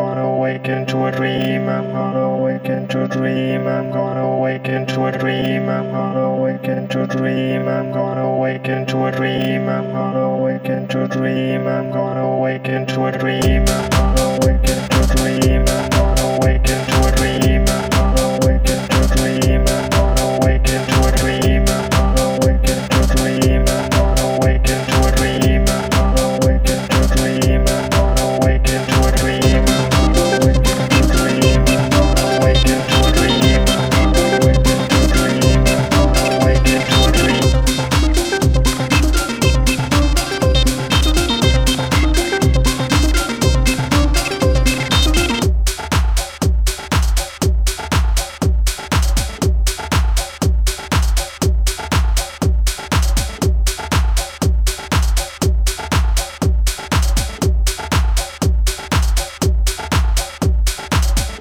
I'm gonna awaken to a dream. I'm gonna awaken to a dream. I'm gonna awaken to a dream. I'm gonna awaken to a dream. I'm gonna awaken to a dream. I'm gonna awaken to a dream. I'm gonna awaken to a dream.